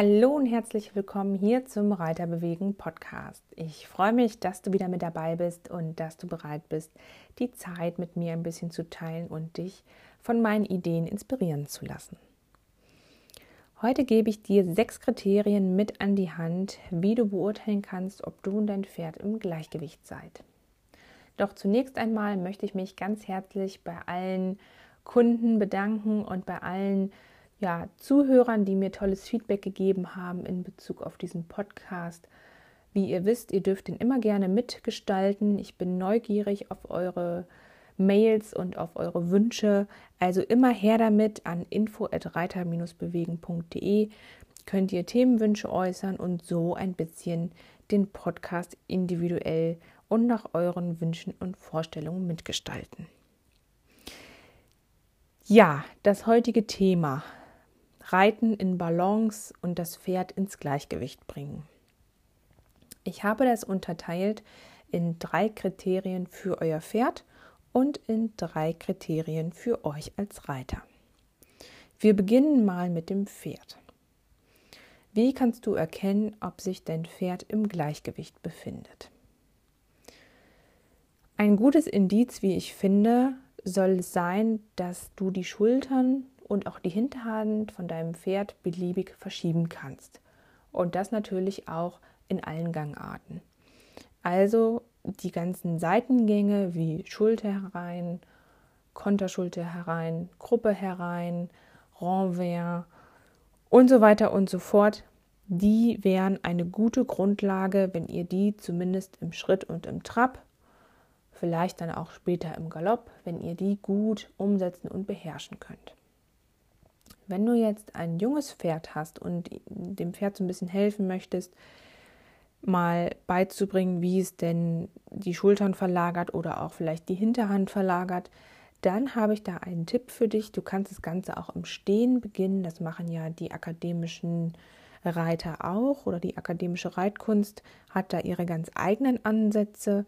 Hallo und herzlich willkommen hier zum Reiterbewegen Podcast. Ich freue mich, dass du wieder mit dabei bist und dass du bereit bist, die Zeit mit mir ein bisschen zu teilen und dich von meinen Ideen inspirieren zu lassen. Heute gebe ich dir sechs Kriterien mit an die Hand, wie du beurteilen kannst, ob du und dein Pferd im Gleichgewicht seid. Doch zunächst einmal möchte ich mich ganz herzlich bei allen Kunden bedanken und bei allen ja, Zuhörern, die mir tolles Feedback gegeben haben in Bezug auf diesen Podcast. Wie ihr wisst, ihr dürft ihn immer gerne mitgestalten. Ich bin neugierig auf eure Mails und auf eure Wünsche. Also immer her damit an info@reiter-bewegen.de könnt ihr Themenwünsche äußern und so ein bisschen den Podcast individuell und nach euren Wünschen und Vorstellungen mitgestalten. Ja, das heutige Thema Reiten in Balance und das Pferd ins Gleichgewicht bringen. Ich habe das unterteilt in drei Kriterien für euer Pferd und in drei Kriterien für euch als Reiter. Wir beginnen mal mit dem Pferd. Wie kannst du erkennen, ob sich dein Pferd im Gleichgewicht befindet? Ein gutes Indiz, wie ich finde, soll es sein, dass du die Schultern und auch die Hinterhand von deinem Pferd beliebig verschieben kannst. Und das natürlich auch in allen Gangarten. Also die ganzen Seitengänge wie Schulter herein, Konterschulter herein, Gruppe herein, Renvers und so weiter und so fort, die wären eine gute Grundlage, wenn ihr die zumindest im Schritt und im Trab vielleicht dann auch später im Galopp, wenn ihr die gut umsetzen und beherrschen könnt. Wenn du jetzt ein junges Pferd hast und dem Pferd so ein bisschen helfen möchtest, mal beizubringen, wie es denn die Schultern verlagert oder auch vielleicht die Hinterhand verlagert, dann habe ich da einen Tipp für dich. Du kannst das Ganze auch im Stehen beginnen. Das machen ja die akademischen Reiter auch oder die akademische Reitkunst hat da ihre ganz eigenen Ansätze.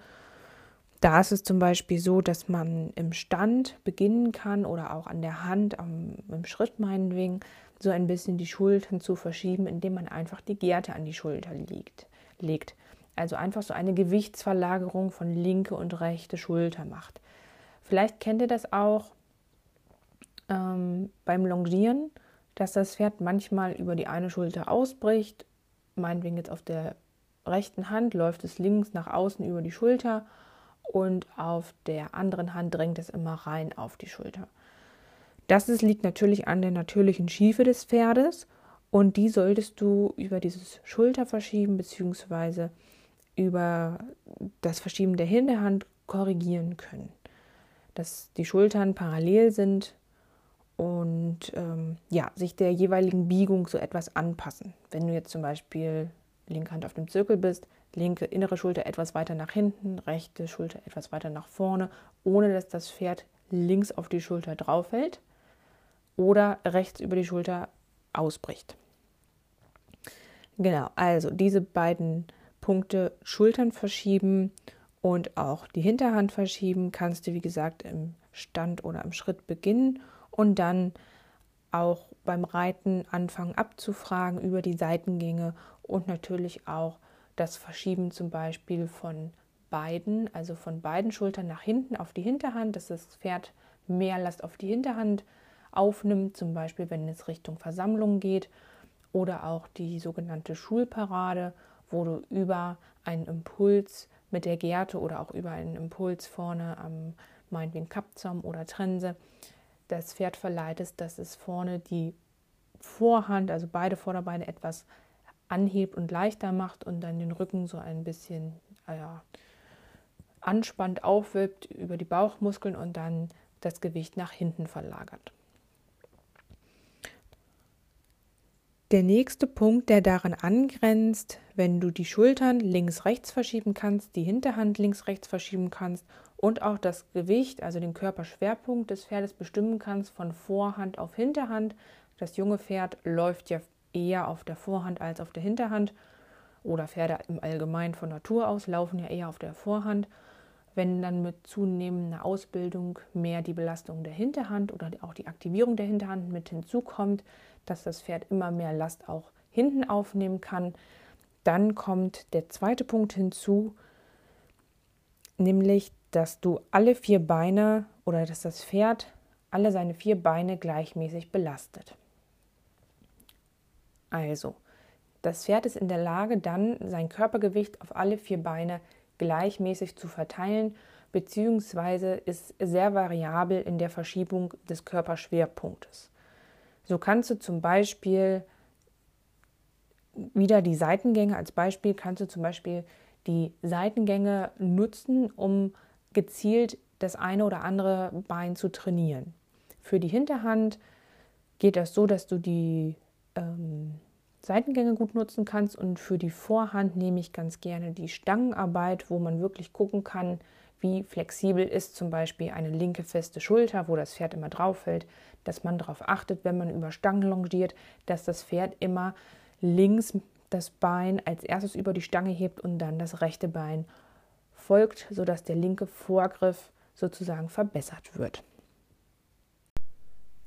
Da ist es zum Beispiel so, dass man im Stand beginnen kann oder auch an der Hand, am, im Schritt meinetwegen, so ein bisschen die Schultern zu verschieben, indem man einfach die Gerte an die Schulter legt. legt. Also einfach so eine Gewichtsverlagerung von linke und rechte Schulter macht. Vielleicht kennt ihr das auch ähm, beim Longieren, dass das Pferd manchmal über die eine Schulter ausbricht. Meinetwegen jetzt auf der rechten Hand läuft es links nach außen über die Schulter und auf der anderen Hand drängt es immer rein auf die Schulter. Das liegt natürlich an der natürlichen Schiefe des Pferdes und die solltest du über dieses Schulterverschieben bzw. über das Verschieben der Hinterhand korrigieren können. Dass die Schultern parallel sind und ähm, ja, sich der jeweiligen Biegung so etwas anpassen. Wenn du jetzt zum Beispiel linke Hand auf dem Zirkel bist, linke innere Schulter etwas weiter nach hinten, rechte Schulter etwas weiter nach vorne, ohne dass das Pferd links auf die Schulter drauf fällt oder rechts über die Schulter ausbricht. Genau, also diese beiden Punkte Schultern verschieben und auch die Hinterhand verschieben, kannst du wie gesagt im Stand oder im Schritt beginnen und dann auch beim Reiten anfangen abzufragen über die Seitengänge und natürlich auch das Verschieben zum Beispiel von beiden, also von beiden Schultern nach hinten auf die Hinterhand, dass das Pferd mehr Last auf die Hinterhand aufnimmt, zum Beispiel wenn es Richtung Versammlung geht oder auch die sogenannte Schulparade, wo du über einen Impuls mit der Gerte oder auch über einen Impuls vorne am meinetwegen Kapzaum oder Trense das Pferd verleitest, dass es vorne die Vorhand, also beide Vorderbeine etwas anhebt und leichter macht und dann den Rücken so ein bisschen äh, ja, anspannt, aufwölbt über die Bauchmuskeln und dann das Gewicht nach hinten verlagert. Der nächste Punkt, der daran angrenzt, wenn du die Schultern links-rechts verschieben kannst, die Hinterhand links-rechts verschieben kannst und auch das Gewicht, also den Körperschwerpunkt des Pferdes bestimmen kannst von Vorhand auf Hinterhand. Das junge Pferd läuft ja eher auf der Vorhand als auf der Hinterhand oder Pferde im Allgemeinen von Natur aus laufen ja eher auf der Vorhand. Wenn dann mit zunehmender Ausbildung mehr die Belastung der Hinterhand oder auch die Aktivierung der Hinterhand mit hinzukommt, dass das Pferd immer mehr Last auch hinten aufnehmen kann, dann kommt der zweite Punkt hinzu, nämlich, dass du alle vier Beine oder dass das Pferd alle seine vier Beine gleichmäßig belastet. Also, das Pferd ist in der Lage, dann sein Körpergewicht auf alle vier Beine gleichmäßig zu verteilen, beziehungsweise ist sehr variabel in der Verschiebung des Körperschwerpunktes. So kannst du zum Beispiel wieder die Seitengänge als Beispiel, kannst du zum Beispiel die Seitengänge nutzen, um gezielt das eine oder andere Bein zu trainieren. Für die Hinterhand geht das so, dass du die ähm, Seitengänge gut nutzen kannst und für die Vorhand nehme ich ganz gerne die Stangenarbeit, wo man wirklich gucken kann, wie flexibel ist zum Beispiel eine linke feste Schulter, wo das Pferd immer drauf fällt, dass man darauf achtet, wenn man über Stangen longiert, dass das Pferd immer links das Bein als erstes über die Stange hebt und dann das rechte Bein folgt, sodass der linke Vorgriff sozusagen verbessert wird.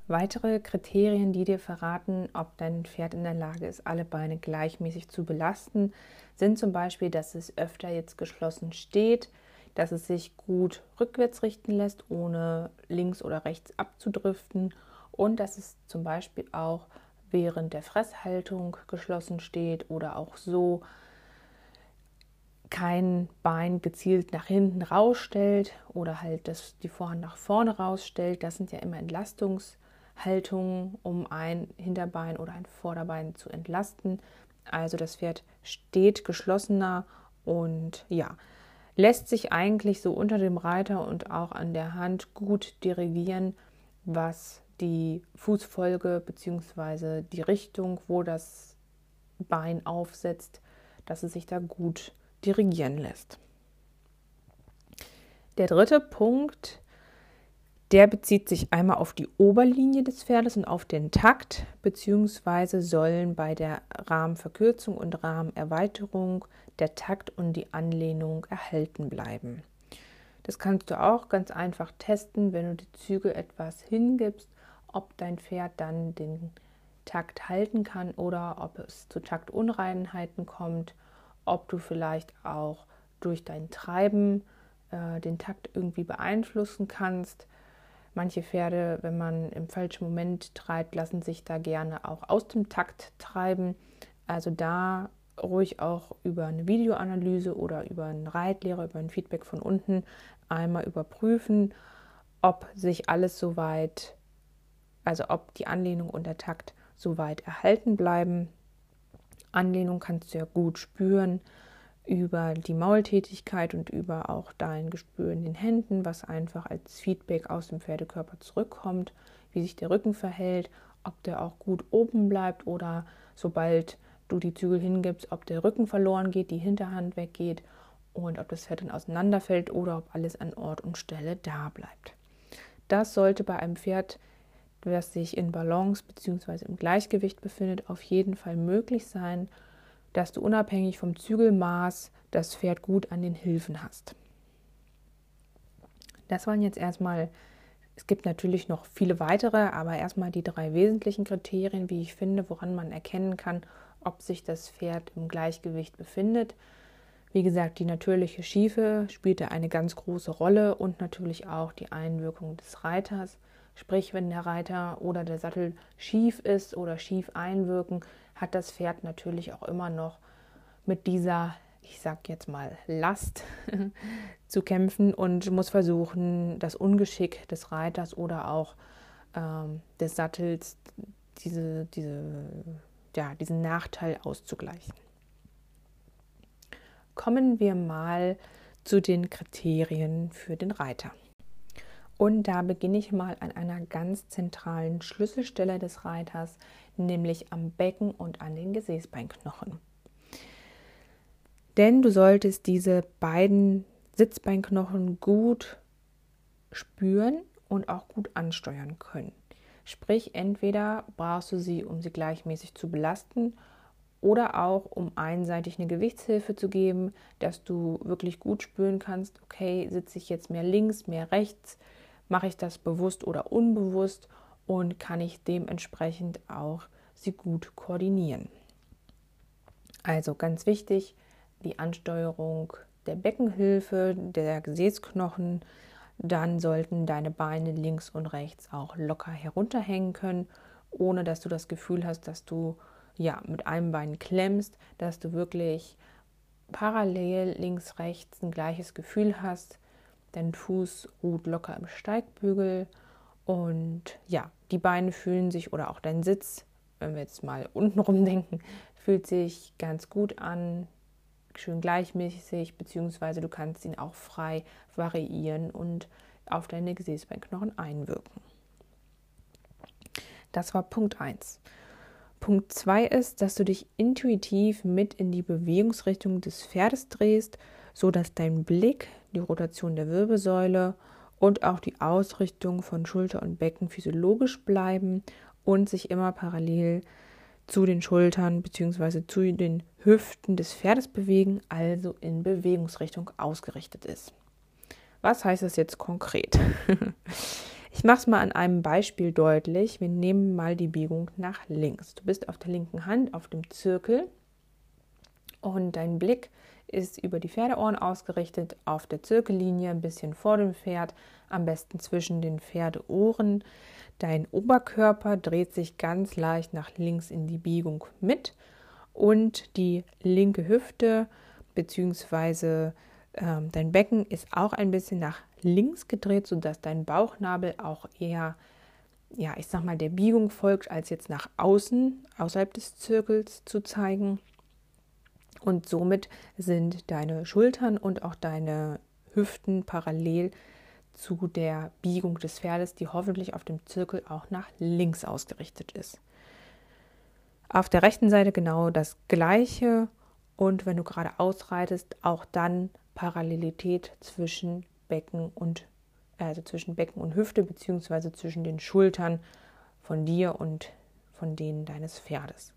Weitere Kriterien, die dir verraten, ob dein Pferd in der Lage ist, alle Beine gleichmäßig zu belasten, sind zum Beispiel, dass es öfter jetzt geschlossen steht, dass es sich gut rückwärts richten lässt, ohne links oder rechts abzudriften und dass es zum Beispiel auch während der Fresshaltung geschlossen steht oder auch so kein Bein gezielt nach hinten rausstellt oder halt das, die Vorhand nach vorne rausstellt. Das sind ja immer Entlastungshaltungen, um ein Hinterbein oder ein Vorderbein zu entlasten. Also das Pferd steht geschlossener und ja, lässt sich eigentlich so unter dem Reiter und auch an der Hand gut dirigieren, was die Fußfolge bzw. die Richtung, wo das Bein aufsetzt, dass es sich da gut dirigieren lässt. Der dritte Punkt, der bezieht sich einmal auf die Oberlinie des Pferdes und auf den Takt, beziehungsweise sollen bei der Rahmenverkürzung und Rahmenerweiterung der Takt und die Anlehnung erhalten bleiben. Das kannst du auch ganz einfach testen, wenn du die Züge etwas hingibst ob dein Pferd dann den Takt halten kann oder ob es zu Taktunreinheiten kommt, ob du vielleicht auch durch dein Treiben äh, den Takt irgendwie beeinflussen kannst. Manche Pferde, wenn man im falschen Moment treibt, lassen sich da gerne auch aus dem Takt treiben. Also da ruhig auch über eine Videoanalyse oder über einen Reitlehrer, über ein Feedback von unten einmal überprüfen, ob sich alles soweit also ob die Anlehnung und der Takt soweit erhalten bleiben. Anlehnung kannst du ja gut spüren über die Maultätigkeit und über auch dein Gespür in den Händen, was einfach als Feedback aus dem Pferdekörper zurückkommt, wie sich der Rücken verhält, ob der auch gut oben bleibt oder sobald du die Zügel hingibst, ob der Rücken verloren geht, die Hinterhand weggeht und ob das Pferd dann auseinanderfällt oder ob alles an Ort und Stelle da bleibt. Das sollte bei einem Pferd das sich in Balance bzw. im Gleichgewicht befindet, auf jeden Fall möglich sein, dass du unabhängig vom Zügelmaß das Pferd gut an den Hilfen hast. Das waren jetzt erstmal, es gibt natürlich noch viele weitere, aber erstmal die drei wesentlichen Kriterien, wie ich finde, woran man erkennen kann, ob sich das Pferd im Gleichgewicht befindet. Wie gesagt, die natürliche Schiefe spielte eine ganz große Rolle und natürlich auch die Einwirkung des Reiters. Sprich, wenn der Reiter oder der Sattel schief ist oder schief einwirken, hat das Pferd natürlich auch immer noch mit dieser, ich sag jetzt mal, Last zu kämpfen und muss versuchen, das Ungeschick des Reiters oder auch ähm, des Sattels, diese, diese, ja, diesen Nachteil auszugleichen. Kommen wir mal zu den Kriterien für den Reiter. Und da beginne ich mal an einer ganz zentralen Schlüsselstelle des Reiters, nämlich am Becken und an den Gesäßbeinknochen. Denn du solltest diese beiden Sitzbeinknochen gut spüren und auch gut ansteuern können. Sprich, entweder brauchst du sie, um sie gleichmäßig zu belasten oder auch um einseitig eine Gewichtshilfe zu geben, dass du wirklich gut spüren kannst, okay, sitze ich jetzt mehr links, mehr rechts, mache ich das bewusst oder unbewusst und kann ich dementsprechend auch sie gut koordinieren. Also ganz wichtig, die Ansteuerung der Beckenhilfe, der Gesäßknochen, dann sollten deine Beine links und rechts auch locker herunterhängen können, ohne dass du das Gefühl hast, dass du ja mit einem Bein klemmst, dass du wirklich parallel links rechts ein gleiches Gefühl hast. Dein Fuß ruht locker im Steigbügel und ja, die Beine fühlen sich oder auch dein Sitz, wenn wir jetzt mal untenrum denken, fühlt sich ganz gut an schön gleichmäßig, beziehungsweise du kannst ihn auch frei variieren und auf deine Gesäßbeinknochen einwirken. Das war Punkt 1. Punkt 2 ist, dass du dich intuitiv mit in die Bewegungsrichtung des Pferdes drehst, sodass dein Blick, die Rotation der Wirbelsäule und auch die Ausrichtung von Schulter und Becken physiologisch bleiben und sich immer parallel zu den Schultern bzw. zu den Hüften des Pferdes bewegen, also in Bewegungsrichtung ausgerichtet ist. Was heißt das jetzt konkret? ich mache es mal an einem Beispiel deutlich. Wir nehmen mal die Biegung nach links. Du bist auf der linken Hand auf dem Zirkel und dein Blick ist über die Pferdeohren ausgerichtet, auf der Zirkellinie, ein bisschen vor dem Pferd, am besten zwischen den Pferdeohren. Dein Oberkörper dreht sich ganz leicht nach links in die Biegung mit und die linke Hüfte bzw. Ähm, dein Becken ist auch ein bisschen nach links gedreht, sodass dein Bauchnabel auch eher, ja, ich sag mal, der Biegung folgt, als jetzt nach außen, außerhalb des Zirkels zu zeigen. Und somit sind deine Schultern und auch deine Hüften parallel zu der Biegung des Pferdes, die hoffentlich auf dem Zirkel auch nach links ausgerichtet ist. Auf der rechten Seite genau das gleiche und wenn du gerade ausreitest, auch dann Parallelität zwischen Becken und also zwischen Becken und Hüfte beziehungsweise zwischen den Schultern von dir und von denen deines Pferdes.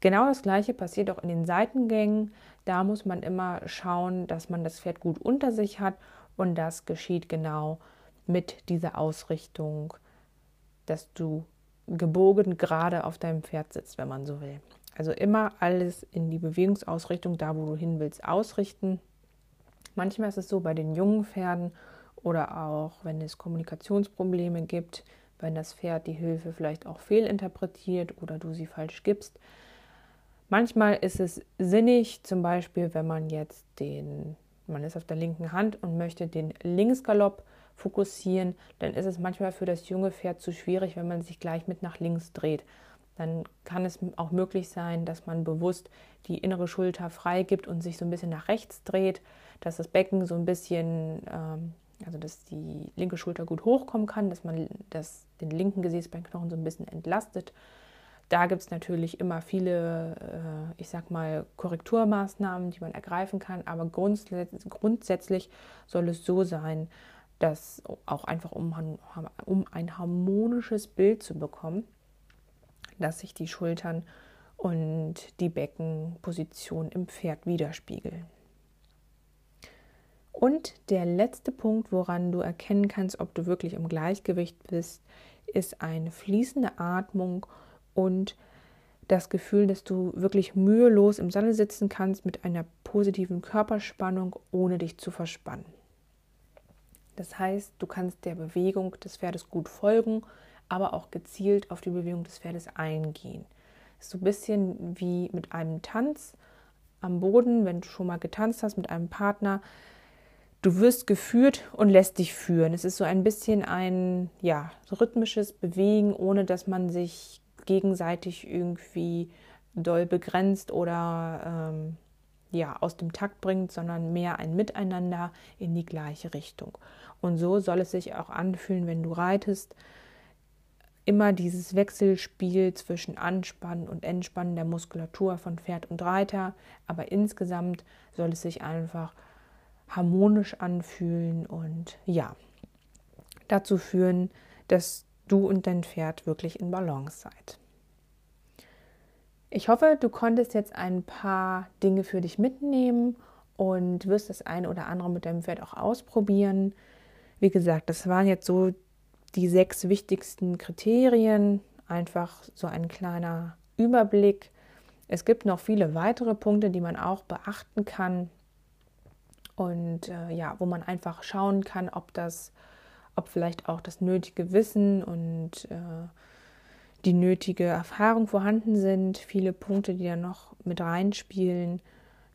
Genau das gleiche passiert auch in den Seitengängen. Da muss man immer schauen, dass man das Pferd gut unter sich hat und das geschieht genau mit dieser Ausrichtung, dass du gebogen gerade auf deinem Pferd sitzt, wenn man so will. Also immer alles in die Bewegungsausrichtung, da wo du hin willst, ausrichten. Manchmal ist es so bei den jungen Pferden oder auch wenn es Kommunikationsprobleme gibt, wenn das Pferd die Hilfe vielleicht auch fehlinterpretiert oder du sie falsch gibst. Manchmal ist es sinnig, zum Beispiel, wenn man jetzt den man ist auf der linken Hand und möchte den Linksgalopp fokussieren, dann ist es manchmal für das junge Pferd zu schwierig, wenn man sich gleich mit nach links dreht. Dann kann es auch möglich sein, dass man bewusst die innere Schulter frei gibt und sich so ein bisschen nach rechts dreht, dass das Becken so ein bisschen, ähm, also dass die linke Schulter gut hochkommen kann, dass man das, den linken Gesäßbeinknochen so ein bisschen entlastet da gibt es natürlich immer viele, äh, ich sag mal, Korrekturmaßnahmen, die man ergreifen kann, aber grundsätzlich soll es so sein, dass auch einfach um, um ein harmonisches Bild zu bekommen, dass sich die Schultern und die Beckenposition im Pferd widerspiegeln. Und der letzte Punkt, woran du erkennen kannst, ob du wirklich im Gleichgewicht bist, ist eine fließende Atmung und das Gefühl, dass du wirklich mühelos im Sattel sitzen kannst mit einer positiven Körperspannung, ohne dich zu verspannen. Das heißt, du kannst der Bewegung des Pferdes gut folgen, aber auch gezielt auf die Bewegung des Pferdes eingehen. So ein bisschen wie mit einem Tanz am Boden, wenn du schon mal getanzt hast mit einem Partner. Du wirst geführt und lässt dich führen. Es ist so ein bisschen ein ja, rhythmisches Bewegen, ohne dass man sich gegenseitig irgendwie doll begrenzt oder ähm, ja, aus dem Takt bringt, sondern mehr ein Miteinander in die gleiche Richtung. Und so soll es sich auch anfühlen, wenn du reitest. Immer dieses Wechselspiel zwischen Anspannen und Entspannen der Muskulatur von Pferd und Reiter, aber insgesamt soll es sich einfach harmonisch anfühlen und ja, dazu führen, dass du und dein Pferd wirklich in Balance seid. Ich hoffe, du konntest jetzt ein paar Dinge für dich mitnehmen und wirst das eine oder andere mit deinem Pferd auch ausprobieren. Wie gesagt, das waren jetzt so die sechs wichtigsten Kriterien, einfach so ein kleiner Überblick. Es gibt noch viele weitere Punkte, die man auch beachten kann und äh, ja, wo man einfach schauen kann, ob das, ob vielleicht auch das nötige Wissen und äh, die nötige Erfahrung vorhanden sind, viele Punkte, die da noch mit reinspielen.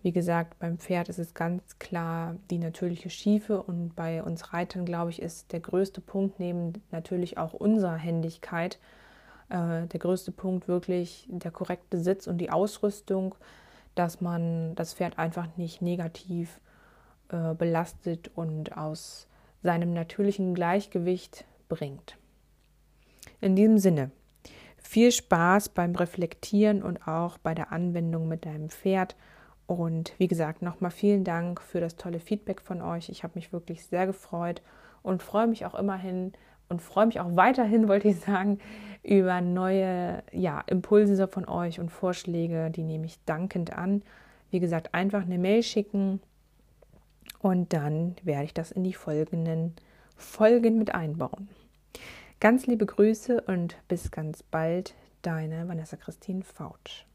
Wie gesagt, beim Pferd ist es ganz klar die natürliche Schiefe und bei uns Reitern, glaube ich, ist der größte Punkt neben natürlich auch unserer Händigkeit, äh, der größte Punkt wirklich der korrekte Sitz und die Ausrüstung, dass man das Pferd einfach nicht negativ äh, belastet und aus seinem natürlichen Gleichgewicht bringt. In diesem Sinne, viel Spaß beim Reflektieren und auch bei der Anwendung mit deinem Pferd. Und wie gesagt, nochmal vielen Dank für das tolle Feedback von euch. Ich habe mich wirklich sehr gefreut und freue mich auch immerhin und freue mich auch weiterhin, wollte ich sagen, über neue ja, Impulse von euch und Vorschläge. Die nehme ich dankend an. Wie gesagt, einfach eine Mail schicken und dann werde ich das in die folgenden Folgen mit einbauen. Ganz liebe Grüße und bis ganz bald, deine Vanessa Christine Fautsch.